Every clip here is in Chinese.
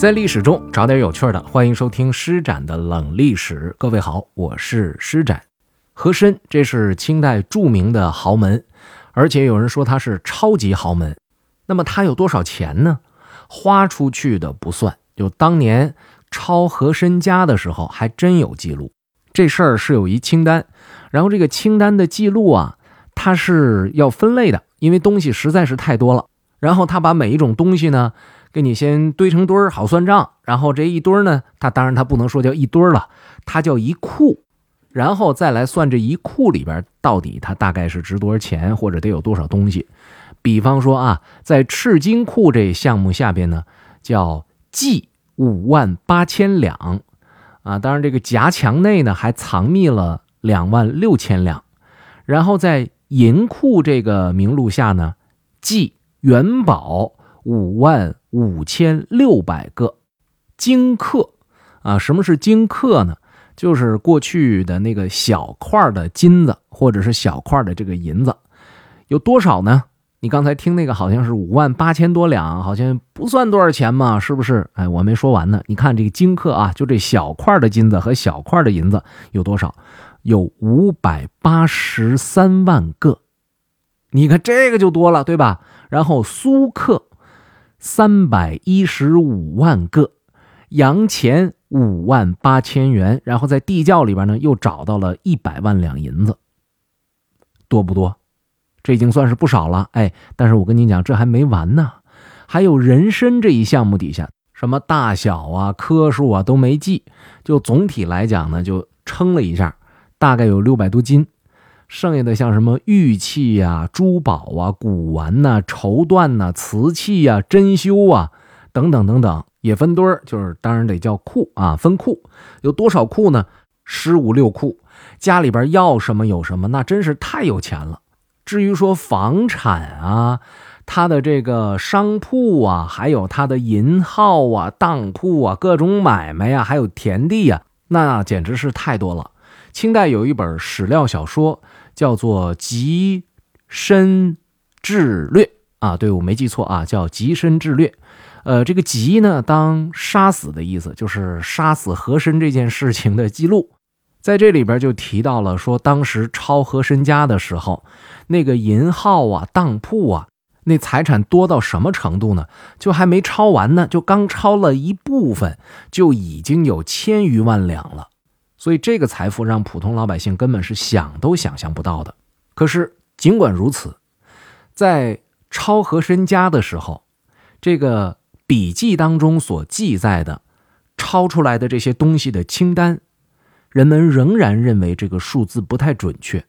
在历史中找点有趣的，欢迎收听施展的冷历史。各位好，我是施展。和珅这是清代著名的豪门，而且有人说他是超级豪门。那么他有多少钱呢？花出去的不算，就当年抄和珅家的时候，还真有记录。这事儿是有一清单，然后这个清单的记录啊，它是要分类的，因为东西实在是太多了。然后他把每一种东西呢。给你先堆成堆儿，好算账。然后这一堆儿呢，他当然他不能说叫一堆儿了，他叫一库，然后再来算这一库里边到底它大概是值多少钱，或者得有多少东西。比方说啊，在赤金库这项目下边呢，叫计五万八千两，啊，当然这个夹墙内呢还藏匿了两万六千两。然后在银库这个名录下呢，计元宝。五万五千六百个金克啊！什么是金克呢？就是过去的那个小块的金子，或者是小块的这个银子，有多少呢？你刚才听那个好像是五万八千多两，好像不算多少钱嘛，是不是？哎，我没说完呢。你看这个金克啊，就这小块的金子和小块的银子有多少？有五百八十三万个。你看这个就多了，对吧？然后苏克。三百一十五万个洋钱，五万八千元，然后在地窖里边呢，又找到了一百万两银子，多不多？这已经算是不少了。哎，但是我跟你讲，这还没完呢，还有人参这一项目底下，什么大小啊、棵数啊都没记，就总体来讲呢，就称了一下，大概有六百多斤。剩下的像什么玉器呀、珠宝啊、古玩呐、绸缎呐、瓷器呀、珍馐啊，等等等等，也分堆儿，就是当然得叫库啊，分库。有多少库呢？十五六库。家里边要什么有什么，那真是太有钱了。至于说房产啊，他的这个商铺啊，还有他的银号啊、当铺啊、各种买卖呀，还有田地呀，那简直是太多了。清代有一本史料小说。叫做《极深智略》啊，对我没记错啊，叫《极深智略》。呃，这个“极”呢，当杀死的意思，就是杀死和珅这件事情的记录。在这里边就提到了说，当时抄和珅家的时候，那个银号啊、当铺啊，那财产多到什么程度呢？就还没抄完呢，就刚抄了一部分，就已经有千余万两了。所以这个财富让普通老百姓根本是想都想象不到的。可是尽管如此，在抄和珅家的时候，这个笔记当中所记载的抄出来的这些东西的清单，人们仍然认为这个数字不太准确。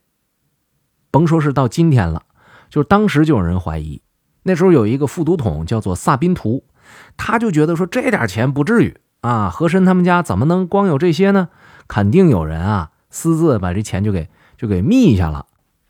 甭说是到今天了，就是当时就有人怀疑。那时候有一个副都统叫做萨宾图，他就觉得说这点钱不至于啊，和珅他们家怎么能光有这些呢？肯定有人啊私自把这钱就给就给密下了，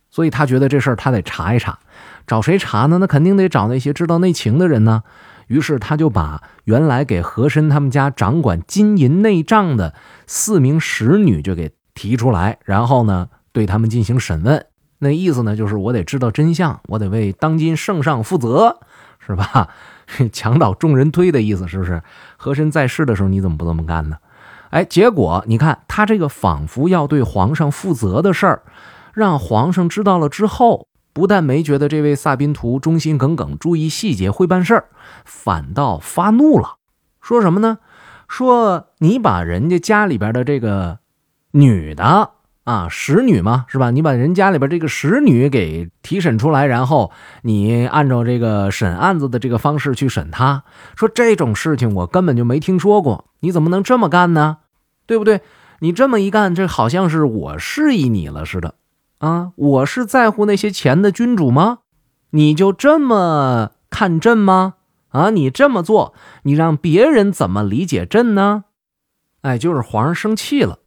所以他觉得这事儿他得查一查，找谁查呢？那肯定得找那些知道内情的人呢。于是他就把原来给和珅他们家掌管金银内账的四名使女就给提出来，然后呢对他们进行审问。那意思呢就是我得知道真相，我得为当今圣上负责，是吧？墙倒众人推的意思是不是？和珅在世的时候你怎么不这么干呢？哎，结果你看他这个仿佛要对皇上负责的事儿，让皇上知道了之后，不但没觉得这位萨宾图忠心耿耿、注意细节、会办事儿，反倒发怒了，说什么呢？说你把人家家里边的这个女的啊，使女嘛，是吧？你把人家里边这个使女给提审出来，然后你按照这个审案子的这个方式去审他，说这种事情我根本就没听说过，你怎么能这么干呢？对不对？你这么一干，这好像是我示意你了似的，啊！我是在乎那些钱的君主吗？你就这么看朕吗？啊！你这么做，你让别人怎么理解朕呢？哎，就是皇上生气了。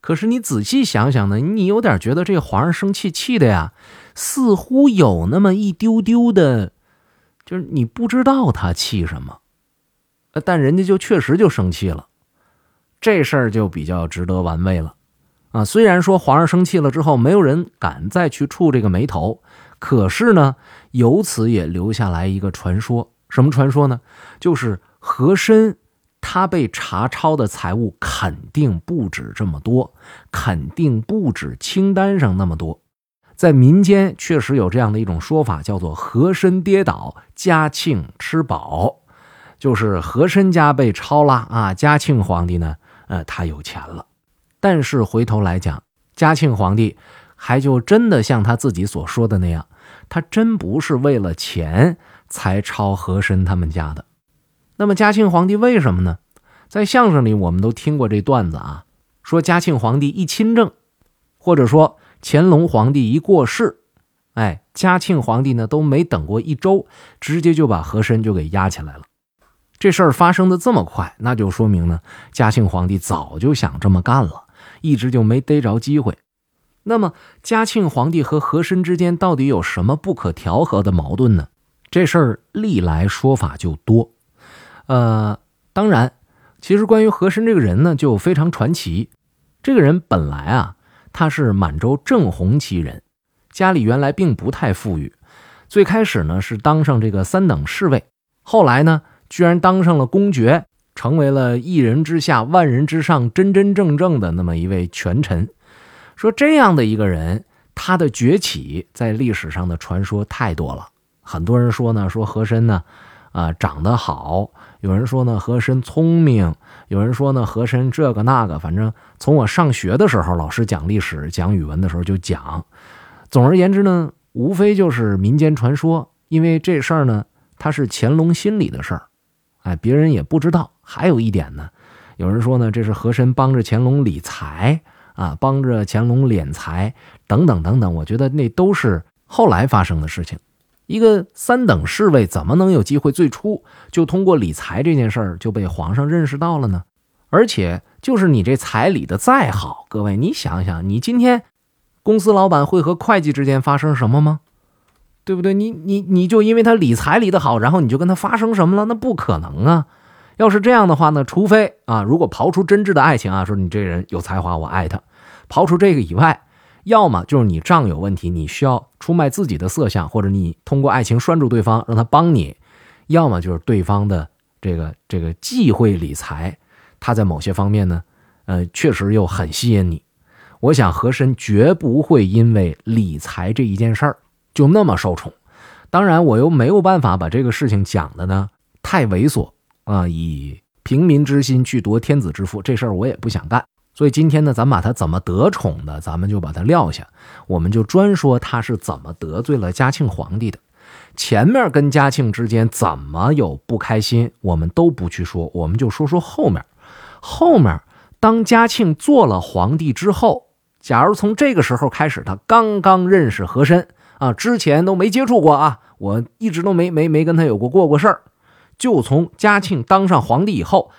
可是你仔细想想呢，你有点觉得这皇上生气气的呀，似乎有那么一丢丢的，就是你不知道他气什么，但人家就确实就生气了。这事儿就比较值得玩味了，啊，虽然说皇上生气了之后，没有人敢再去触这个眉头，可是呢，由此也留下来一个传说，什么传说呢？就是和珅他被查抄的财物肯定不止这么多，肯定不止清单上那么多。在民间确实有这样的一种说法，叫做“和珅跌倒，嘉庆吃饱”，就是和珅家被抄了啊，嘉庆皇帝呢，呃，他有钱了。但是回头来讲，嘉庆皇帝还就真的像他自己所说的那样，他真不是为了钱才抄和珅他们家的。那么嘉庆皇帝为什么呢？在相声里我们都听过这段子啊，说嘉庆皇帝一亲政，或者说。乾隆皇帝一过世，哎，嘉庆皇帝呢都没等过一周，直接就把和珅就给押起来了。这事儿发生的这么快，那就说明呢，嘉庆皇帝早就想这么干了，一直就没逮着机会。那么，嘉庆皇帝和和珅之间到底有什么不可调和的矛盾呢？这事儿历来说法就多。呃，当然，其实关于和珅这个人呢，就非常传奇。这个人本来啊。他是满洲正红旗人，家里原来并不太富裕，最开始呢是当上这个三等侍卫，后来呢居然当上了公爵，成为了一人之下万人之上真真正正的那么一位权臣。说这样的一个人，他的崛起在历史上的传说太多了，很多人说呢，说和珅呢，啊长得好。有人说呢，和珅聪明；有人说呢，和珅这个那个。反正从我上学的时候，老师讲历史、讲语文的时候就讲。总而言之呢，无非就是民间传说。因为这事儿呢，它是乾隆心里的事儿，哎，别人也不知道。还有一点呢，有人说呢，这是和珅帮着乾隆理财啊，帮着乾隆敛财等等等等。我觉得那都是后来发生的事情。一个三等侍卫怎么能有机会最初就通过理财这件事儿就被皇上认识到了呢？而且就是你这财理的再好，各位你想想，你今天公司老板会和会计之间发生什么吗？对不对？你你你就因为他理财理得好，然后你就跟他发生什么了？那不可能啊！要是这样的话呢，除非啊，如果刨出真挚的爱情啊，说你这人有才华，我爱他，刨出这个以外。要么就是你账有问题，你需要出卖自己的色相，或者你通过爱情拴住对方，让他帮你；要么就是对方的这个这个忌讳理财，他在某些方面呢，呃，确实又很吸引你。我想和珅绝不会因为理财这一件事儿就那么受宠。当然，我又没有办法把这个事情讲的呢太猥琐啊，以平民之心去夺天子之腹，这事儿我也不想干。所以今天呢，咱把他怎么得宠的，咱们就把他撂下，我们就专说他是怎么得罪了嘉庆皇帝的。前面跟嘉庆之间怎么有不开心，我们都不去说，我们就说说后面。后面当嘉庆做了皇帝之后，假如从这个时候开始，他刚刚认识和珅啊，之前都没接触过啊，我一直都没没没跟他有过过过事儿，就从嘉庆当上皇帝以后。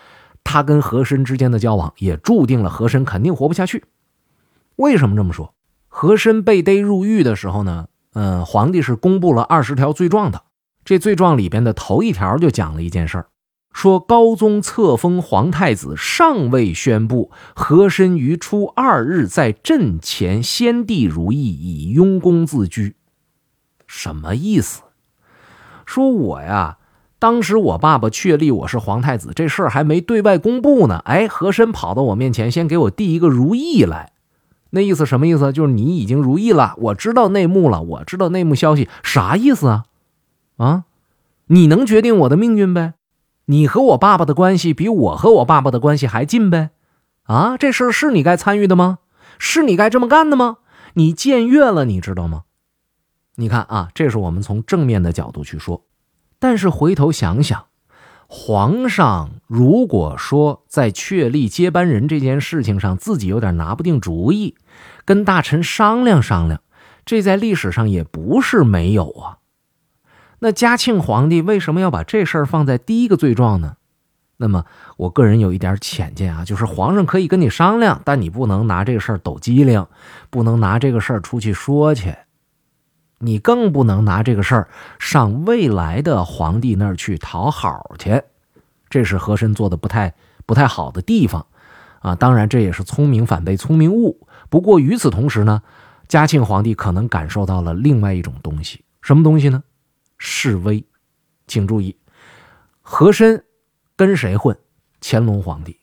他跟和珅之间的交往也注定了和珅肯定活不下去。为什么这么说？和珅被逮入狱的时候呢？嗯，皇帝是公布了二十条罪状的。这罪状里边的头一条就讲了一件事儿，说高宗册封皇太子尚未宣布，和珅于初二日在阵前先帝如意，以雍功自居。什么意思？说我呀。当时我爸爸确立我是皇太子，这事儿还没对外公布呢。哎，和珅跑到我面前，先给我递一个如意来，那意思什么意思？就是你已经如意了，我知道内幕了，我知道内幕消息，啥意思啊？啊，你能决定我的命运呗？你和我爸爸的关系比我和我爸爸的关系还近呗？啊，这事儿是你该参与的吗？是你该这么干的吗？你僭越了，你知道吗？你看啊，这是我们从正面的角度去说。但是回头想想，皇上如果说在确立接班人这件事情上自己有点拿不定主意，跟大臣商量商量，这在历史上也不是没有啊。那嘉庆皇帝为什么要把这事儿放在第一个罪状呢？那么我个人有一点浅见啊，就是皇上可以跟你商量，但你不能拿这个事儿抖机灵，不能拿这个事儿出去说去。你更不能拿这个事儿上未来的皇帝那儿去讨好去，这是和珅做的不太不太好的地方，啊，当然这也是聪明反被聪明误。不过与此同时呢，嘉庆皇帝可能感受到了另外一种东西，什么东西呢？示威。请注意，和珅跟谁混？乾隆皇帝。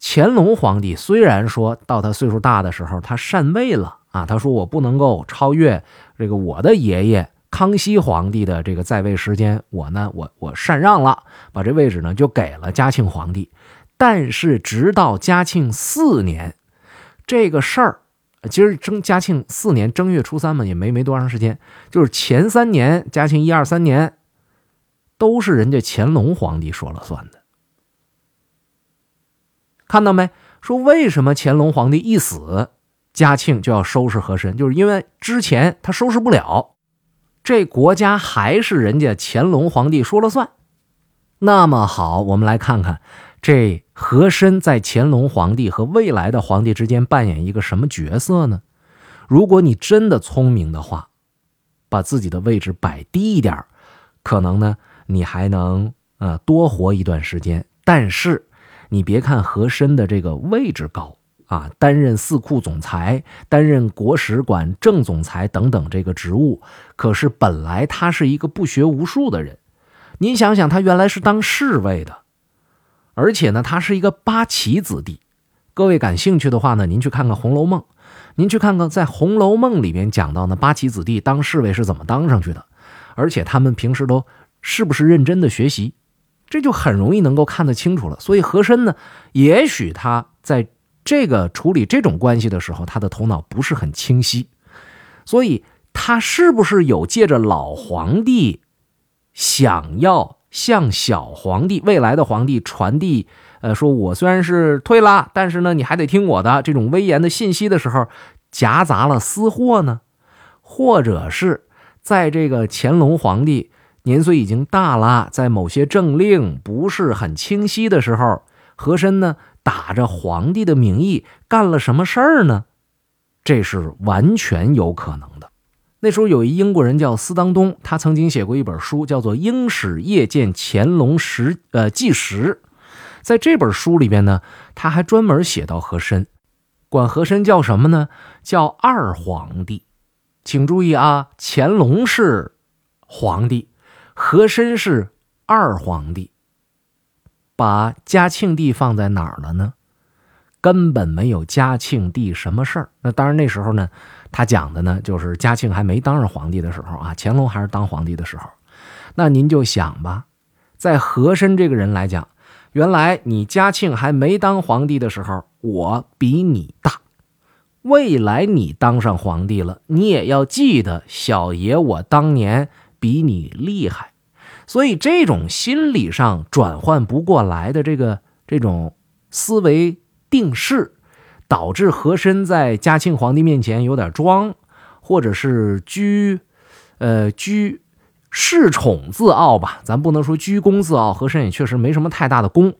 乾隆皇帝虽然说到他岁数大的时候，他禅位了啊，他说我不能够超越这个我的爷爷康熙皇帝的这个在位时间，我呢，我我禅让了，把这位置呢就给了嘉庆皇帝。但是直到嘉庆四年，这个事儿，其实正嘉庆四年正月初三嘛，也没没多长时间，就是前三年，嘉庆一二三年，都是人家乾隆皇帝说了算的。看到没？说为什么乾隆皇帝一死，嘉庆就要收拾和珅？就是因为之前他收拾不了，这国家还是人家乾隆皇帝说了算。那么好，我们来看看这和珅在乾隆皇帝和未来的皇帝之间扮演一个什么角色呢？如果你真的聪明的话，把自己的位置摆低一点，可能呢你还能呃多活一段时间。但是。你别看和珅的这个位置高啊，担任四库总裁、担任国史馆正总裁等等这个职务，可是本来他是一个不学无术的人。您想想，他原来是当侍卫的，而且呢，他是一个八旗子弟。各位感兴趣的话呢，您去看看《红楼梦》，您去看看在《红楼梦》里面讲到呢，八旗子弟当侍卫是怎么当上去的，而且他们平时都是不是认真的学习。这就很容易能够看得清楚了。所以和珅呢，也许他在这个处理这种关系的时候，他的头脑不是很清晰。所以他是不是有借着老皇帝想要向小皇帝、未来的皇帝传递，呃，说我虽然是退了，但是呢，你还得听我的这种威严的信息的时候，夹杂了私货呢？或者是在这个乾隆皇帝？年岁已经大了，在某些政令不是很清晰的时候，和珅呢打着皇帝的名义干了什么事儿呢？这是完全有可能的。那时候有一英国人叫斯当东，他曾经写过一本书，叫做《英史夜见乾隆时呃纪实》。在这本书里边呢，他还专门写到和珅，管和珅叫什么呢？叫二皇帝。请注意啊，乾隆是皇帝。和珅是二皇帝，把嘉庆帝放在哪儿了呢？根本没有嘉庆帝什么事儿。那当然，那时候呢，他讲的呢，就是嘉庆还没当上皇帝的时候啊，乾隆还是当皇帝的时候。那您就想吧，在和珅这个人来讲，原来你嘉庆还没当皇帝的时候，我比你大；未来你当上皇帝了，你也要记得小爷我当年比你厉害。所以这种心理上转换不过来的这个这种思维定势，导致和珅在嘉庆皇帝面前有点装，或者是居，呃居恃宠自傲吧。咱不能说居功自傲，和珅也确实没什么太大的功。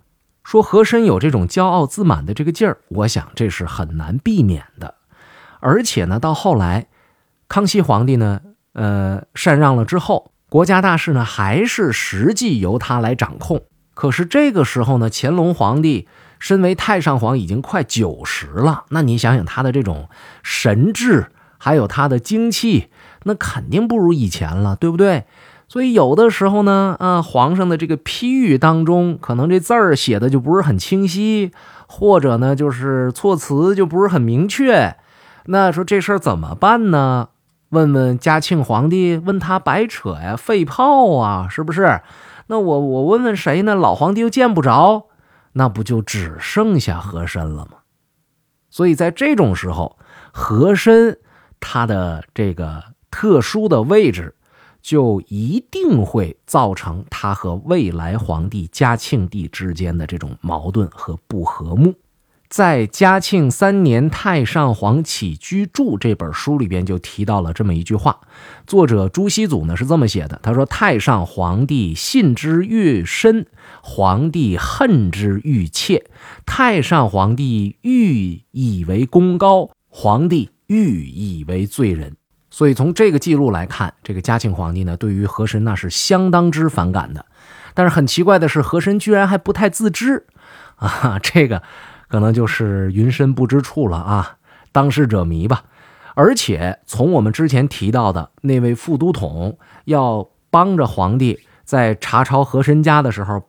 说和珅有这种骄傲自满的这个劲儿，我想这是很难避免的。而且呢，到后来，康熙皇帝呢，呃禅让了之后。国家大事呢，还是实际由他来掌控。可是这个时候呢，乾隆皇帝身为太上皇，已经快九十了。那你想想他的这种神智，还有他的精气，那肯定不如以前了，对不对？所以有的时候呢，啊，皇上的这个批语当中，可能这字儿写的就不是很清晰，或者呢，就是措辞就不是很明确。那说这事儿怎么办呢？问问嘉庆皇帝，问他白扯呀，废炮啊，是不是？那我我问问谁呢？老皇帝又见不着，那不就只剩下和珅了吗？所以在这种时候，和珅他的这个特殊的位置，就一定会造成他和未来皇帝嘉庆帝之间的这种矛盾和不和睦。在嘉庆三年《太上皇起居注》这本书里边就提到了这么一句话，作者朱熹祖呢是这么写的：他说，太上皇帝信之愈深，皇帝恨之愈切；太上皇帝欲以为功高，皇帝欲以为罪人。所以从这个记录来看，这个嘉庆皇帝呢，对于和珅那是相当之反感的。但是很奇怪的是，和珅居然还不太自知啊，这个。可能就是云深不知处了啊，当事者迷吧。而且从我们之前提到的那位副都统要帮着皇帝在查抄和珅家的时候，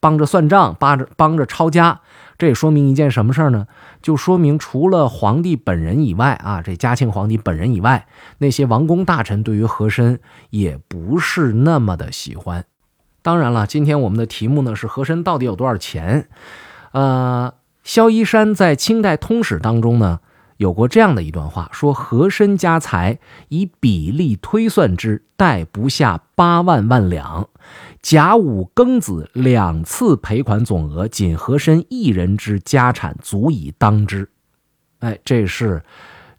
帮着算账，帮着帮着抄家。这也说明一件什么事儿呢？就说明除了皇帝本人以外啊，这嘉庆皇帝本人以外，那些王公大臣对于和珅也不是那么的喜欢。当然了，今天我们的题目呢是和珅到底有多少钱？呃，萧一山在清代通史当中呢有过这样的一段话，说和珅家财以比例推算之，贷不下八万万两。甲午庚子两次赔款总额，仅和珅一人之家产足以当之。哎，这是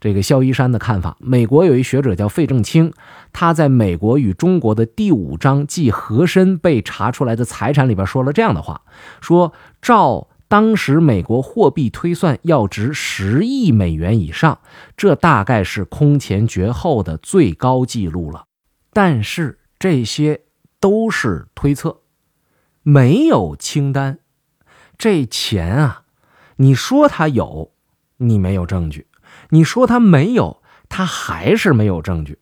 这个萧一山的看法。美国有一学者叫费正清，他在《美国与中国》的第五章即和珅被查出来的财产里边说了这样的话：说照当时美国货币推算，要值十亿美元以上，这大概是空前绝后的最高纪录了。但是这些。都是推测，没有清单。这钱啊，你说他有，你没有证据；你说他没有，他还是没有证据。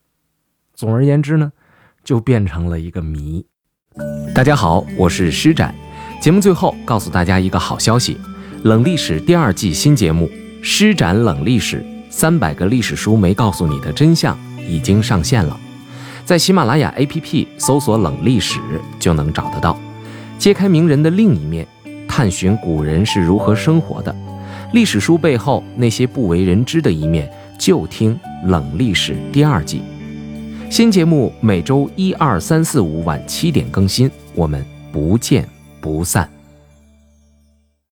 总而言之呢，就变成了一个谜。大家好，我是施展。节目最后告诉大家一个好消息：冷历史第二季新节目《施展冷历史》，三百个历史书没告诉你的真相已经上线了。在喜马拉雅 APP 搜索“冷历史”就能找得到，揭开名人的另一面，探寻古人是如何生活的，历史书背后那些不为人知的一面，就听《冷历史》第二季。新节目每周一、二、三、四、五晚七点更新，我们不见不散。